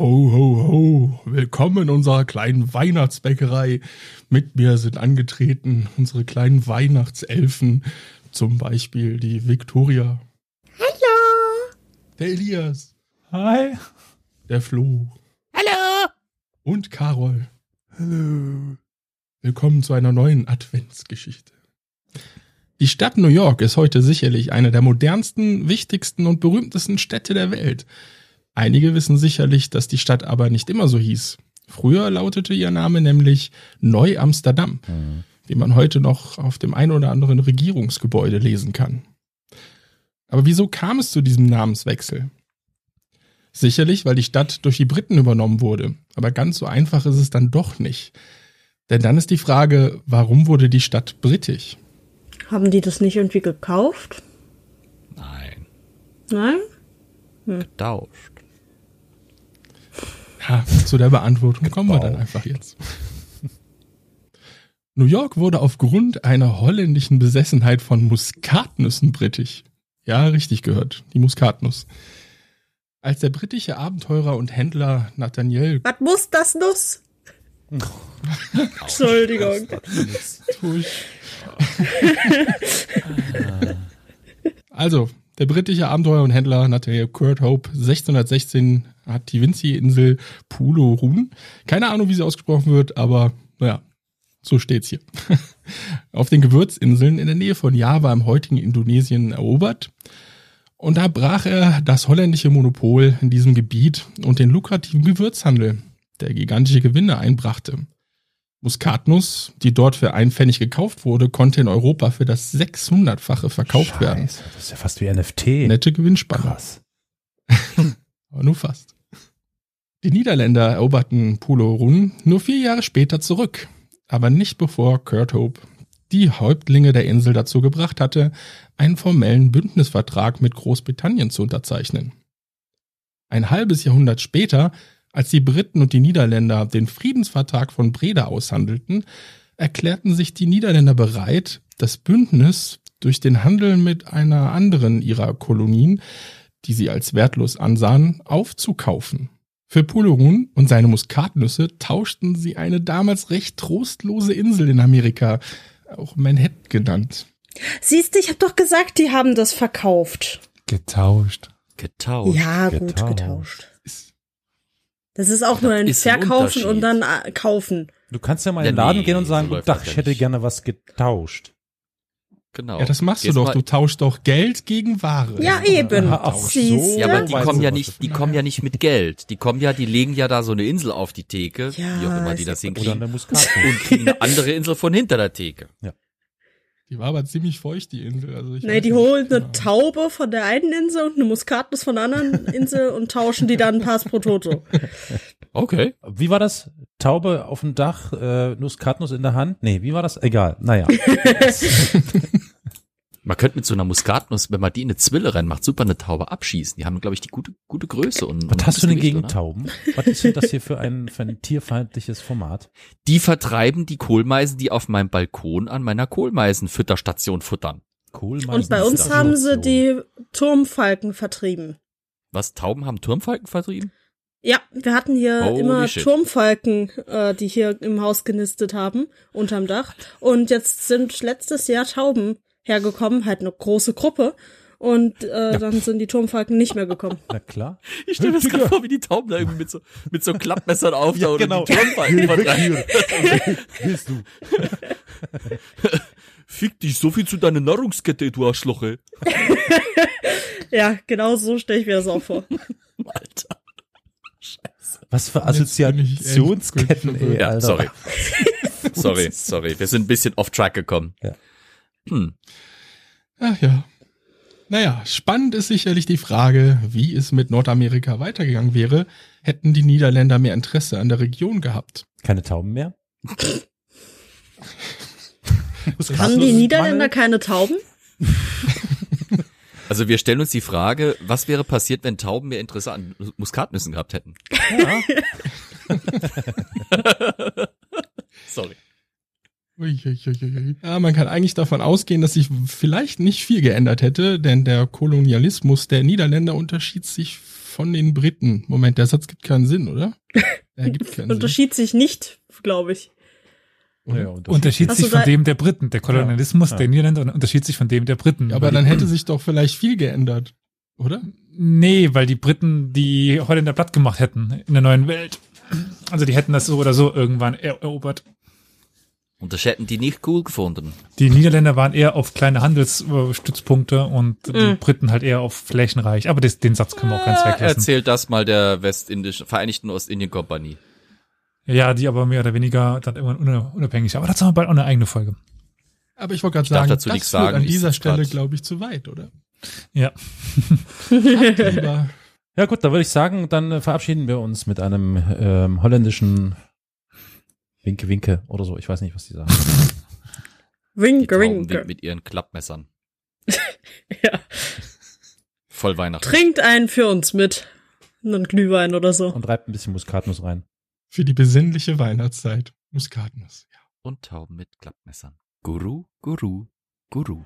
Ho, ho, ho. Willkommen in unserer kleinen Weihnachtsbäckerei. Mit mir sind angetreten unsere kleinen Weihnachtselfen. Zum Beispiel die Victoria. Hallo. Der Elias. Hi. Der Flo. Hallo. Und Carol. Hallo. Willkommen zu einer neuen Adventsgeschichte. Die Stadt New York ist heute sicherlich eine der modernsten, wichtigsten und berühmtesten Städte der Welt. Einige wissen sicherlich, dass die Stadt aber nicht immer so hieß. Früher lautete ihr Name nämlich Neu-Amsterdam, mhm. wie man heute noch auf dem ein oder anderen Regierungsgebäude lesen kann. Aber wieso kam es zu diesem Namenswechsel? Sicherlich, weil die Stadt durch die Briten übernommen wurde. Aber ganz so einfach ist es dann doch nicht. Denn dann ist die Frage, warum wurde die Stadt britisch? Haben die das nicht irgendwie gekauft? Nein. Nein? Hm. Getauscht. Ja, zu der Beantwortung kommen wir dann einfach jetzt. New York wurde aufgrund einer holländischen Besessenheit von Muskatnüssen britisch. Ja, richtig gehört, die Muskatnuss. Als der britische Abenteurer und Händler Nathaniel. Was muss das Nuss? Entschuldigung. also, der britische Abenteurer und Händler Nathaniel Kurt Hope 1616 hat die Vinci-Insel Pulorun. Keine Ahnung, wie sie ausgesprochen wird, aber naja, so steht's hier. Auf den Gewürzinseln in der Nähe von Java im heutigen Indonesien erobert. Und da brach er das holländische Monopol in diesem Gebiet und den lukrativen Gewürzhandel, der gigantische Gewinne einbrachte. Muskatnuss, die dort für einen Pfennig gekauft wurde, konnte in Europa für das 600-fache verkauft Scheiße, werden. Das ist ja fast wie NFT. Nette Gewinnspanne. Krass. Aber nur fast. Die Niederländer eroberten Pulorun nur vier Jahre später zurück, aber nicht bevor Kurt Hope die Häuptlinge der Insel dazu gebracht hatte, einen formellen Bündnisvertrag mit Großbritannien zu unterzeichnen. Ein halbes Jahrhundert später als die Briten und die Niederländer den Friedensvertrag von Breda aushandelten, erklärten sich die Niederländer bereit, das Bündnis durch den Handel mit einer anderen ihrer Kolonien, die sie als wertlos ansahen, aufzukaufen. Für Pullerun und seine Muskatnüsse tauschten sie eine damals recht trostlose Insel in Amerika, auch Manhattan genannt. Siehst du, ich hab doch gesagt, die haben das verkauft. Getauscht. Getauscht. Ja, gut, Getauscht. getauscht. Das ist auch nur ein ist ein Verkaufen und dann äh, kaufen. Du kannst ja mal Ja, in den Laden nee, gehen und so sagen, das Tag, ja ich hätte gerne was getauscht. Genau. Ja, das machst du Gehst doch. Du tauschst doch Geld gegen Ware. Ja, eben. Ach so. Ja, du? aber die kommen ja nicht, die kommen ja nicht mit Geld. Die kommen ja, die legen ja da so eine Insel auf die Theke, Ja, wie auch immer die das ja Oder hinkriegen, eine Muskatnuss. und kriegen eine andere Insel von hinter der Theke. Die war aber ziemlich feucht, die Insel. Also ich Nee, die nicht holen eine genau. Taube von der einen Insel und eine Muskatnuss von der anderen Insel und tauschen die dann pass pro toto. Okay. Wie war das? Taube auf dem Dach, äh, Muskatnuss in der Hand? Nee, wie war das? Egal. Naja. Man könnte mit so einer Muskatnuss, wenn man die in eine Zwille reinmacht, super eine Taube abschießen. Die haben, glaube ich, die gute, gute Größe und. und Was hast du denn gegen oder? Tauben? Was ist denn das hier für ein, für ein tierfeindliches Format? Die vertreiben die Kohlmeisen, die auf meinem Balkon an meiner Kohlmeisenfütterstation futtern. Kohlmeisen Und bei uns haben sie die Turmfalken vertrieben. Was, Tauben haben Turmfalken vertrieben? Ja, wir hatten hier Holy immer shit. Turmfalken, äh, die hier im Haus genistet haben, unterm Dach. Und jetzt sind letztes Jahr Tauben hergekommen, halt eine große Gruppe. Und äh, dann sind die Turmfalken nicht mehr gekommen. Na klar. Ich stelle mir das gerade vor, wie die Tauben da irgendwie mit so, mit so Klappmessern auftauchen genau. und die Turmfalken vertreiben. Bist du? Fick dich, so viel zu deiner Nahrungskette, du Arschloche. Ja, genau so stelle ich mir das auch vor. Alter. Was für Assoziationsketten, ey, Ja, Alter. sorry. sorry, sorry. Wir sind ein bisschen off track gekommen. Ja. Hm. Ach ja. Naja, spannend ist sicherlich die Frage, wie es mit Nordamerika weitergegangen wäre, hätten die Niederländer mehr Interesse an der Region gehabt. Keine Tauben mehr? Haben die Niederländer keine Tauben? Also wir stellen uns die Frage, was wäre passiert, wenn Tauben mehr Interesse an Muskatnüssen gehabt hätten? Ja. Sorry. Ja, man kann eigentlich davon ausgehen, dass sich vielleicht nicht viel geändert hätte, denn der Kolonialismus der Niederländer unterschied sich von den Briten. Moment, der Satz gibt keinen Sinn, oder? Er gibt keinen Sinn. Unterschied sich nicht, glaube ich. Ja, Unterschied Hast sich von dem der Briten. Der Kolonialismus Ja. der Niederländer unterschied sich von dem der Briten. Aber Weil dann die- hätte sich doch vielleicht viel geändert, oder? Nee, weil die Briten die Holländer platt gemacht hätten in der neuen Welt. Also die hätten das so oder so irgendwann er erobert. Und das hätten die nicht cool gefunden. Die Niederländer waren eher auf kleine Handelsstützpunkte und die Mhm. Briten halt eher auf Flächenreich. Aber das, den Satz können wir auch ganz weglassen. Erzählt das mal der Westindischen, Vereinigten Ostindien-Kompanie. Ja, die aber mehr oder weniger dann irgendwann unabhängig. Aber dazu haben wir bald auch eine eigene Folge. Aber ich wollte gerade Ich darf sagen, dazu das führt sagen, an dieser Stelle, glaube ich, zu weit, oder? Ja. Ja gut, da würde ich sagen, dann verabschieden wir uns mit einem ähm, holländischen Winke Winke oder so. Ich weiß nicht, was die sagen. Die Winke, Tauben winke. mit ihren Klappmessern. Ja. Voll Weihnachten. Trinkt einen für uns mit. Einen Glühwein oder so. Und reibt ein bisschen Muskatnuss rein. Für die besinnliche Weihnachtszeit. Muskatnuss. Ja. Und Tauben mit Klappmessern. Guru, Guru, Guru.